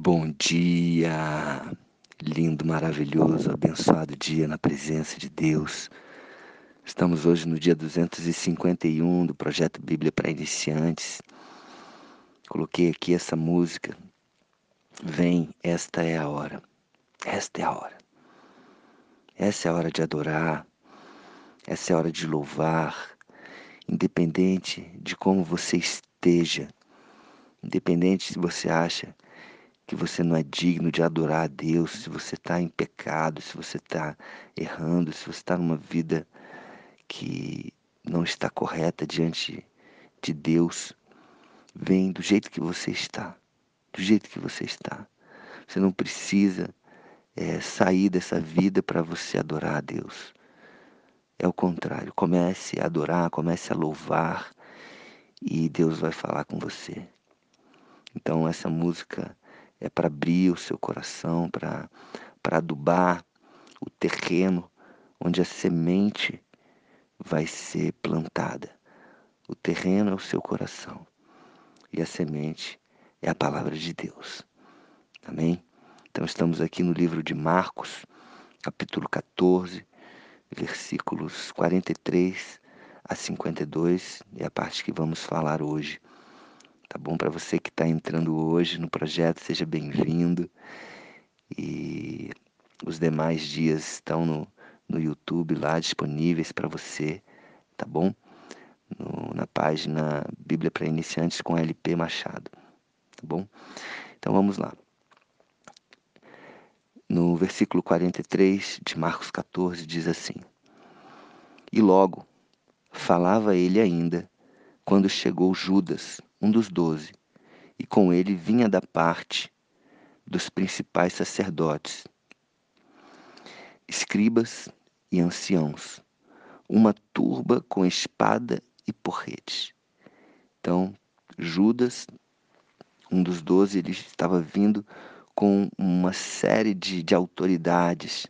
Bom dia, lindo, maravilhoso, abençoado dia na presença de Deus. Estamos hoje no dia 251 do projeto Bíblia para Iniciantes. Coloquei aqui essa música. Vem, esta é a hora. Esta é a hora. Essa é a hora de adorar. Essa é a hora de louvar. Independente de como você esteja, independente se você acha que você não é digno de adorar a Deus, se você está em pecado, se você está errando, se você está numa vida que não está correta diante de Deus, vem do jeito que você está, do jeito que você está. Você não precisa é, sair dessa vida para você adorar a Deus. É o contrário. Comece a adorar, comece a louvar e Deus vai falar com você. Então essa música é para abrir o seu coração, para adubar o terreno onde a semente vai ser plantada. O terreno é o seu coração e a semente é a palavra de Deus. Amém? Então estamos aqui no livro de Marcos, capítulo 14, versículos 43 a 52, é a parte que vamos falar hoje. Tá bom? Para você que está entrando hoje no projeto, seja bem-vindo. E os demais dias estão no, no YouTube lá disponíveis para você, tá bom? No, na página Bíblia para Iniciantes com LP Machado, tá bom? Então vamos lá. No versículo 43 de Marcos 14 diz assim: E logo falava ele ainda quando chegou Judas, um dos doze, e com ele vinha da parte dos principais sacerdotes, escribas e anciãos, uma turba com espada e porrete. Então, Judas, um dos doze, ele estava vindo com uma série de, de autoridades,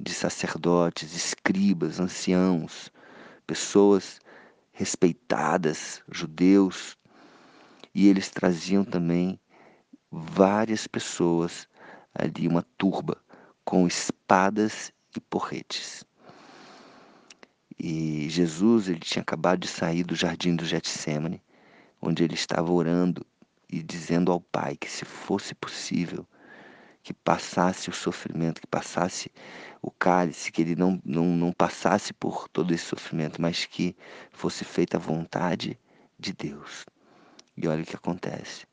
de sacerdotes, escribas, anciãos, pessoas respeitadas, judeus, e eles traziam também várias pessoas ali, uma turba com espadas e porretes. E Jesus, ele tinha acabado de sair do jardim do Getsemane, onde ele estava orando e dizendo ao Pai que se fosse possível que passasse o sofrimento, que passasse o cálice, que ele não, não, não passasse por todo esse sofrimento, mas que fosse feita a vontade de Deus. E olha o que acontece.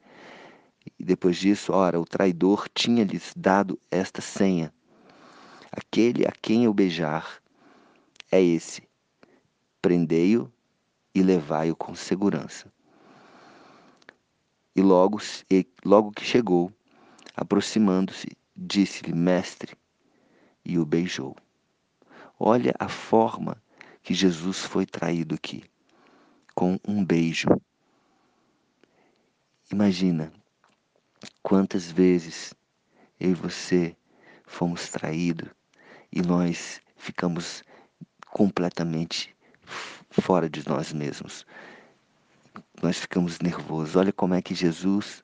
E depois disso, ora, o traidor tinha-lhes dado esta senha: Aquele a quem eu beijar é esse. Prendei-o e levai-o com segurança. E logo, e logo que chegou, aproximando-se, disse-lhe: Mestre, e o beijou. Olha a forma que Jesus foi traído aqui com um beijo. Imagina quantas vezes eu e você fomos traídos e nós ficamos completamente fora de nós mesmos. Nós ficamos nervosos. Olha como é que Jesus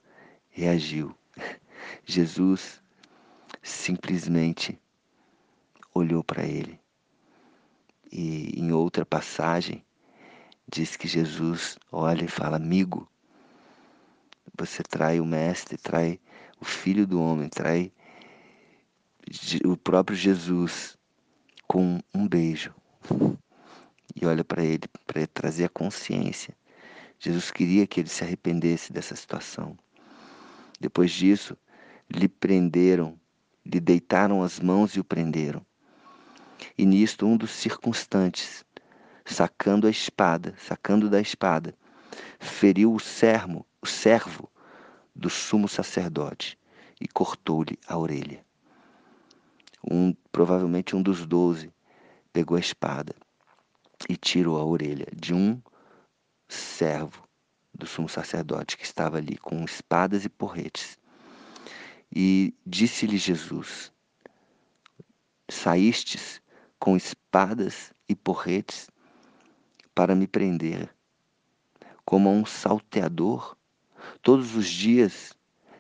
reagiu. Jesus simplesmente olhou para ele. E em outra passagem, diz que Jesus olha e fala: Amigo, você trai o Mestre, trai o Filho do Homem, trai o próprio Jesus com um beijo. E olha para ele, para trazer a consciência. Jesus queria que ele se arrependesse dessa situação. Depois disso, lhe prenderam, lhe deitaram as mãos e o prenderam. E nisto um dos circunstantes, sacando a espada, sacando da espada, feriu o servo, o servo do sumo sacerdote e cortou-lhe a orelha. Um, provavelmente um dos doze pegou a espada e tirou a orelha de um servo do sumo sacerdote que estava ali com espadas e porretes. E disse-lhe Jesus: Saístes com espadas e porretes para me prender, como a um salteador. Todos os dias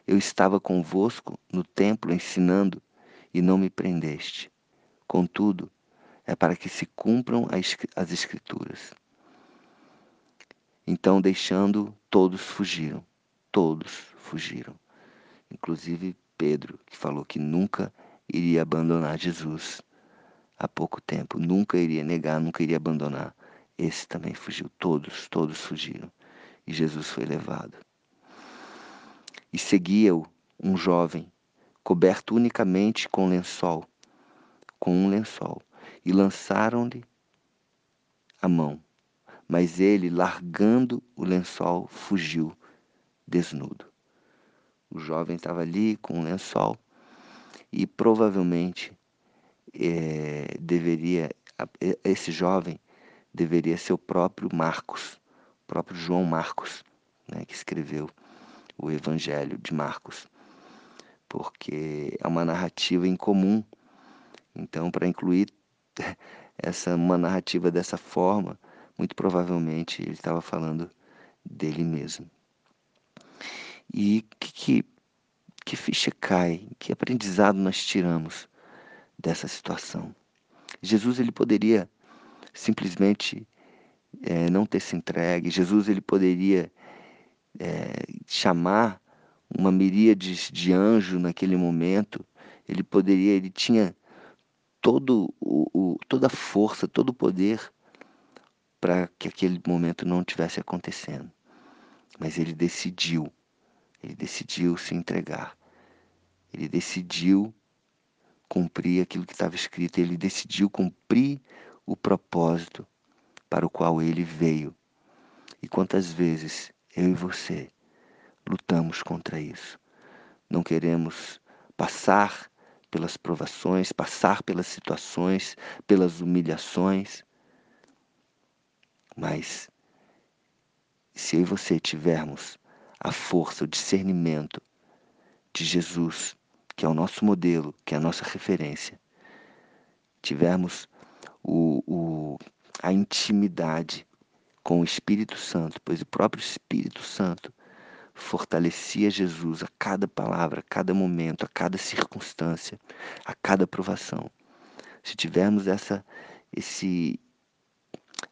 eu estava convosco no templo ensinando e não me prendeste. Contudo, é para que se cumpram as Escrituras. Então, deixando, todos fugiram. Todos fugiram. Inclusive Pedro, que falou que nunca iria abandonar Jesus há pouco tempo, nunca iria negar, nunca iria abandonar. Esse também fugiu. Todos, todos fugiram. E Jesus foi levado. E seguia-o um jovem, coberto unicamente com lençol, com um lençol, e lançaram-lhe a mão. Mas ele, largando o lençol, fugiu desnudo. O jovem estava ali com um lençol e provavelmente é, deveria, esse jovem deveria ser o próprio Marcos, o próprio João Marcos, né, que escreveu o Evangelho de Marcos, porque é uma narrativa em comum. Então, para incluir essa uma narrativa dessa forma, muito provavelmente ele estava falando dele mesmo. E que, que, que ficha cai, que aprendizado nós tiramos dessa situação? Jesus ele poderia simplesmente é, não ter se entregue. Jesus ele poderia é, chamar uma miríade de anjo naquele momento. Ele poderia, ele tinha todo o, o, toda a força, todo o poder para que aquele momento não tivesse acontecendo. Mas ele decidiu, ele decidiu se entregar. Ele decidiu cumprir aquilo que estava escrito, ele decidiu cumprir o propósito para o qual ele veio. E quantas vezes eu e você lutamos contra isso? Não queremos passar pelas provações, passar pelas situações, pelas humilhações. Mas se eu e você tivermos a força, o discernimento de Jesus, que é o nosso modelo, que é a nossa referência, tivermos o, o, a intimidade com o Espírito Santo, pois o próprio Espírito Santo fortalecia Jesus a cada palavra, a cada momento, a cada circunstância, a cada provação. Se tivermos essa, esse,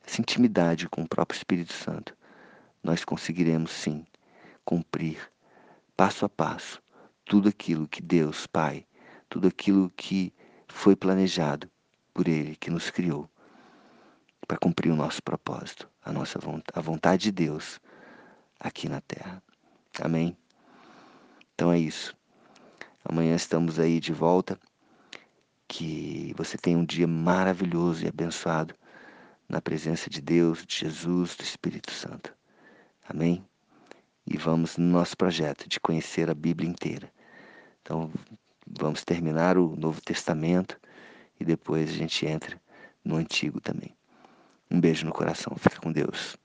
essa intimidade com o próprio Espírito Santo, nós conseguiremos sim cumprir passo a passo tudo aquilo que Deus, Pai, tudo aquilo que foi planejado por Ele que nos criou para cumprir o nosso propósito, a nossa vontade, a vontade de Deus aqui na Terra. Amém? Então é isso. Amanhã estamos aí de volta. Que você tenha um dia maravilhoso e abençoado na presença de Deus, de Jesus, do Espírito Santo. Amém? E vamos no nosso projeto de conhecer a Bíblia inteira. Então, vamos terminar o Novo Testamento e depois a gente entra no Antigo também. Um beijo no coração. Fica com Deus.